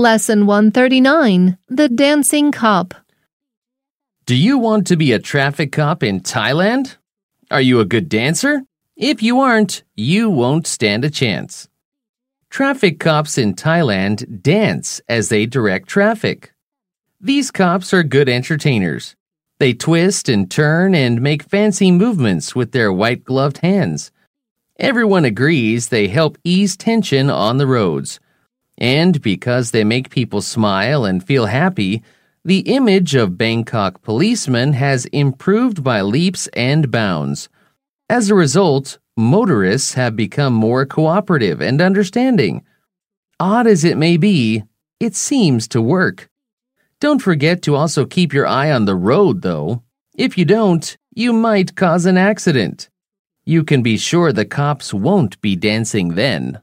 Lesson 139 The Dancing Cop. Do you want to be a traffic cop in Thailand? Are you a good dancer? If you aren't, you won't stand a chance. Traffic cops in Thailand dance as they direct traffic. These cops are good entertainers. They twist and turn and make fancy movements with their white gloved hands. Everyone agrees they help ease tension on the roads. And because they make people smile and feel happy, the image of Bangkok policemen has improved by leaps and bounds. As a result, motorists have become more cooperative and understanding. Odd as it may be, it seems to work. Don't forget to also keep your eye on the road, though. If you don't, you might cause an accident. You can be sure the cops won't be dancing then.